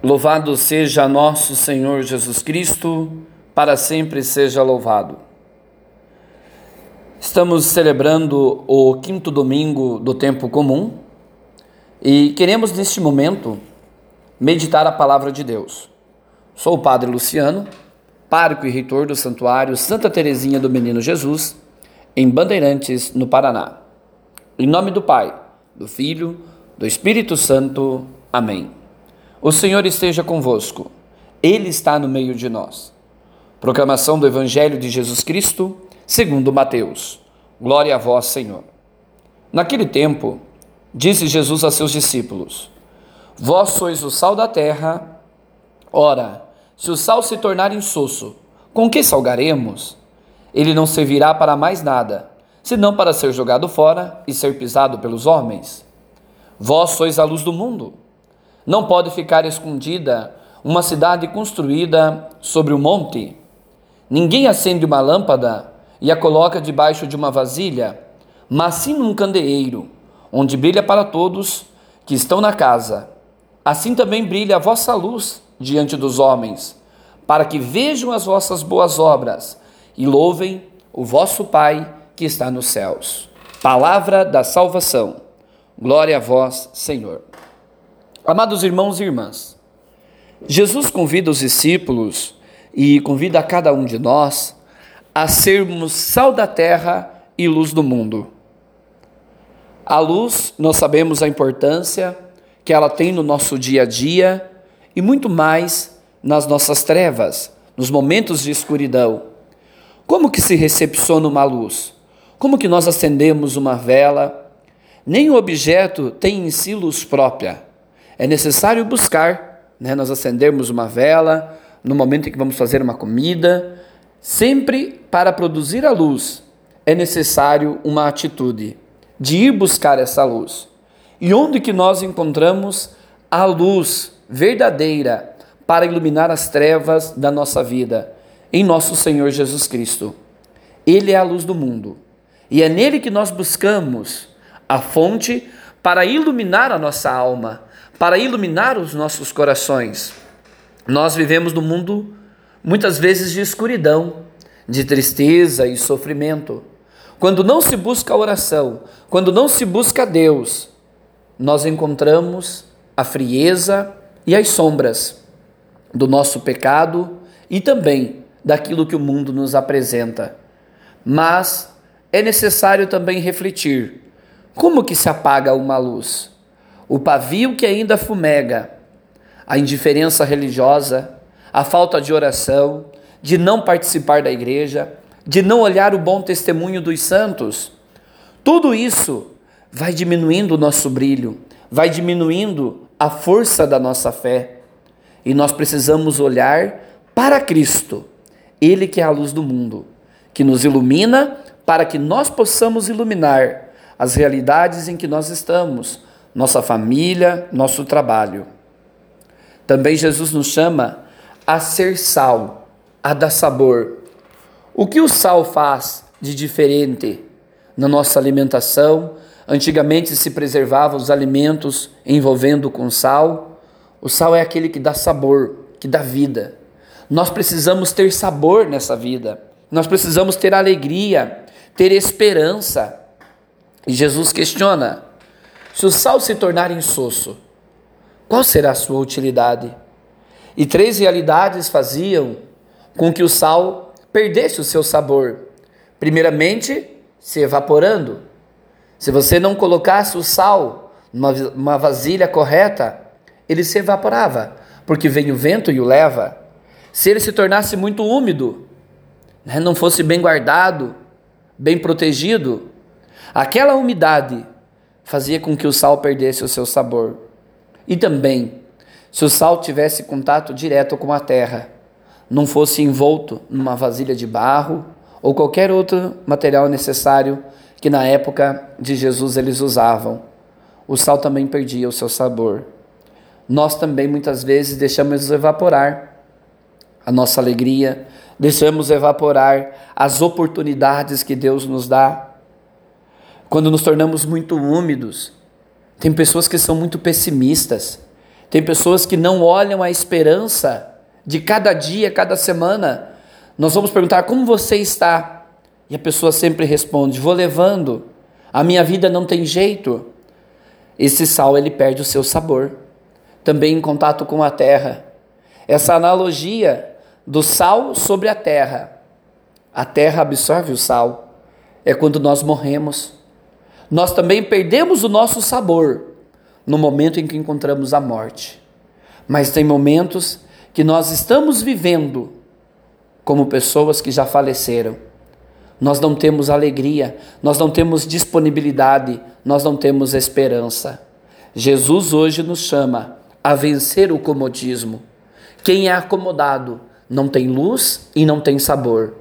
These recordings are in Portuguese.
Louvado seja nosso Senhor Jesus Cristo, para sempre seja louvado. Estamos celebrando o quinto domingo do tempo comum e queremos neste momento meditar a palavra de Deus. Sou o Padre Luciano, pároco e reitor do Santuário Santa Teresinha do Menino Jesus, em Bandeirantes, no Paraná. Em nome do Pai, do Filho, do Espírito Santo. Amém. O Senhor esteja convosco, Ele está no meio de nós. Proclamação do Evangelho de Jesus Cristo, segundo Mateus. Glória a vós, Senhor. Naquele tempo, disse Jesus a seus discípulos: Vós sois o sal da terra. Ora, se o sal se tornar insosso, com que salgaremos? Ele não servirá para mais nada, senão para ser jogado fora e ser pisado pelos homens. Vós sois a luz do mundo. Não pode ficar escondida uma cidade construída sobre um monte. Ninguém acende uma lâmpada e a coloca debaixo de uma vasilha, mas sim num candeeiro, onde brilha para todos que estão na casa. Assim também brilha a vossa luz diante dos homens, para que vejam as vossas boas obras e louvem o vosso Pai que está nos céus. Palavra da salvação. Glória a vós, Senhor. Amados irmãos e irmãs, Jesus convida os discípulos e convida a cada um de nós a sermos sal da terra e luz do mundo. A luz, nós sabemos a importância que ela tem no nosso dia a dia e muito mais nas nossas trevas, nos momentos de escuridão. Como que se recepciona uma luz? Como que nós acendemos uma vela? Nem o objeto tem em si luz própria é necessário buscar, né, nós acendermos uma vela no momento em que vamos fazer uma comida, sempre para produzir a luz é necessário uma atitude de ir buscar essa luz. E onde que nós encontramos a luz verdadeira para iluminar as trevas da nossa vida? Em nosso Senhor Jesus Cristo. Ele é a luz do mundo. E é nele que nós buscamos a fonte para iluminar a nossa alma, para iluminar os nossos corações. Nós vivemos num mundo muitas vezes de escuridão, de tristeza e sofrimento. Quando não se busca a oração, quando não se busca Deus, nós encontramos a frieza e as sombras do nosso pecado e também daquilo que o mundo nos apresenta. Mas é necessário também refletir: como que se apaga uma luz? O pavio que ainda fumega, a indiferença religiosa, a falta de oração, de não participar da igreja, de não olhar o bom testemunho dos santos. Tudo isso vai diminuindo o nosso brilho, vai diminuindo a força da nossa fé. E nós precisamos olhar para Cristo, Ele que é a luz do mundo, que nos ilumina para que nós possamos iluminar as realidades em que nós estamos, nossa família, nosso trabalho. Também Jesus nos chama a ser sal, a dar sabor. O que o sal faz de diferente na nossa alimentação? Antigamente se preservavam os alimentos envolvendo com sal. O sal é aquele que dá sabor, que dá vida. Nós precisamos ter sabor nessa vida. Nós precisamos ter alegria, ter esperança. E Jesus questiona: se o sal se tornar insosso, qual será a sua utilidade? E três realidades faziam com que o sal perdesse o seu sabor. Primeiramente, se evaporando. Se você não colocasse o sal numa vasilha correta, ele se evaporava, porque vem o vento e o leva. Se ele se tornasse muito úmido, né, não fosse bem guardado, bem protegido, aquela umidade fazia com que o sal perdesse o seu sabor. E também, se o sal tivesse contato direto com a terra, não fosse envolto numa vasilha de barro ou qualquer outro material necessário que na época de Jesus eles usavam, o sal também perdia o seu sabor. Nós também muitas vezes deixamos evaporar a nossa alegria, deixamos evaporar as oportunidades que Deus nos dá quando nos tornamos muito úmidos. Tem pessoas que são muito pessimistas, Tem pessoas que não olham a esperança de cada dia, cada semana. Nós vamos perguntar como você está? E a pessoa sempre responde: vou levando. A minha vida não tem jeito. Esse sal ele perde o seu sabor. Também em contato com a terra. Essa analogia do sal sobre a terra. A terra absorve o sal. É quando nós morremos. Nós também perdemos o nosso sabor no momento em que encontramos a morte. Mas tem momentos que nós estamos vivendo como pessoas que já faleceram. Nós não temos alegria, nós não temos disponibilidade, nós não temos esperança. Jesus hoje nos chama a vencer o comodismo. Quem é acomodado não tem luz e não tem sabor.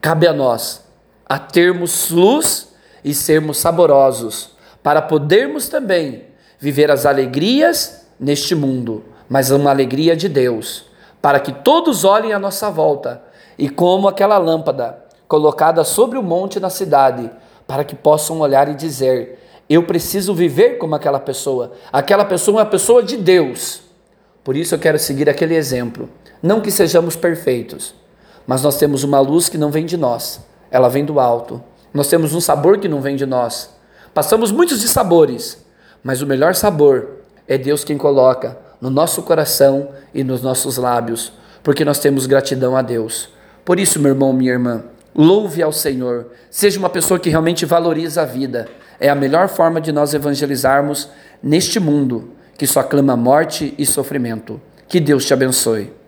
Cabe a nós a termos luz e sermos saborosos, para podermos também viver as alegrias neste mundo, mas uma alegria de Deus, para que todos olhem à nossa volta e como aquela lâmpada colocada sobre o monte na cidade, para que possam olhar e dizer: eu preciso viver como aquela pessoa. Aquela pessoa é uma pessoa de Deus. Por isso eu quero seguir aquele exemplo. Não que sejamos perfeitos, mas nós temos uma luz que não vem de nós, ela vem do alto. Nós temos um sabor que não vem de nós. Passamos muitos de sabores, mas o melhor sabor é Deus quem coloca no nosso coração e nos nossos lábios, porque nós temos gratidão a Deus. Por isso, meu irmão, minha irmã, louve ao Senhor, seja uma pessoa que realmente valoriza a vida. É a melhor forma de nós evangelizarmos neste mundo que só clama morte e sofrimento. Que Deus te abençoe.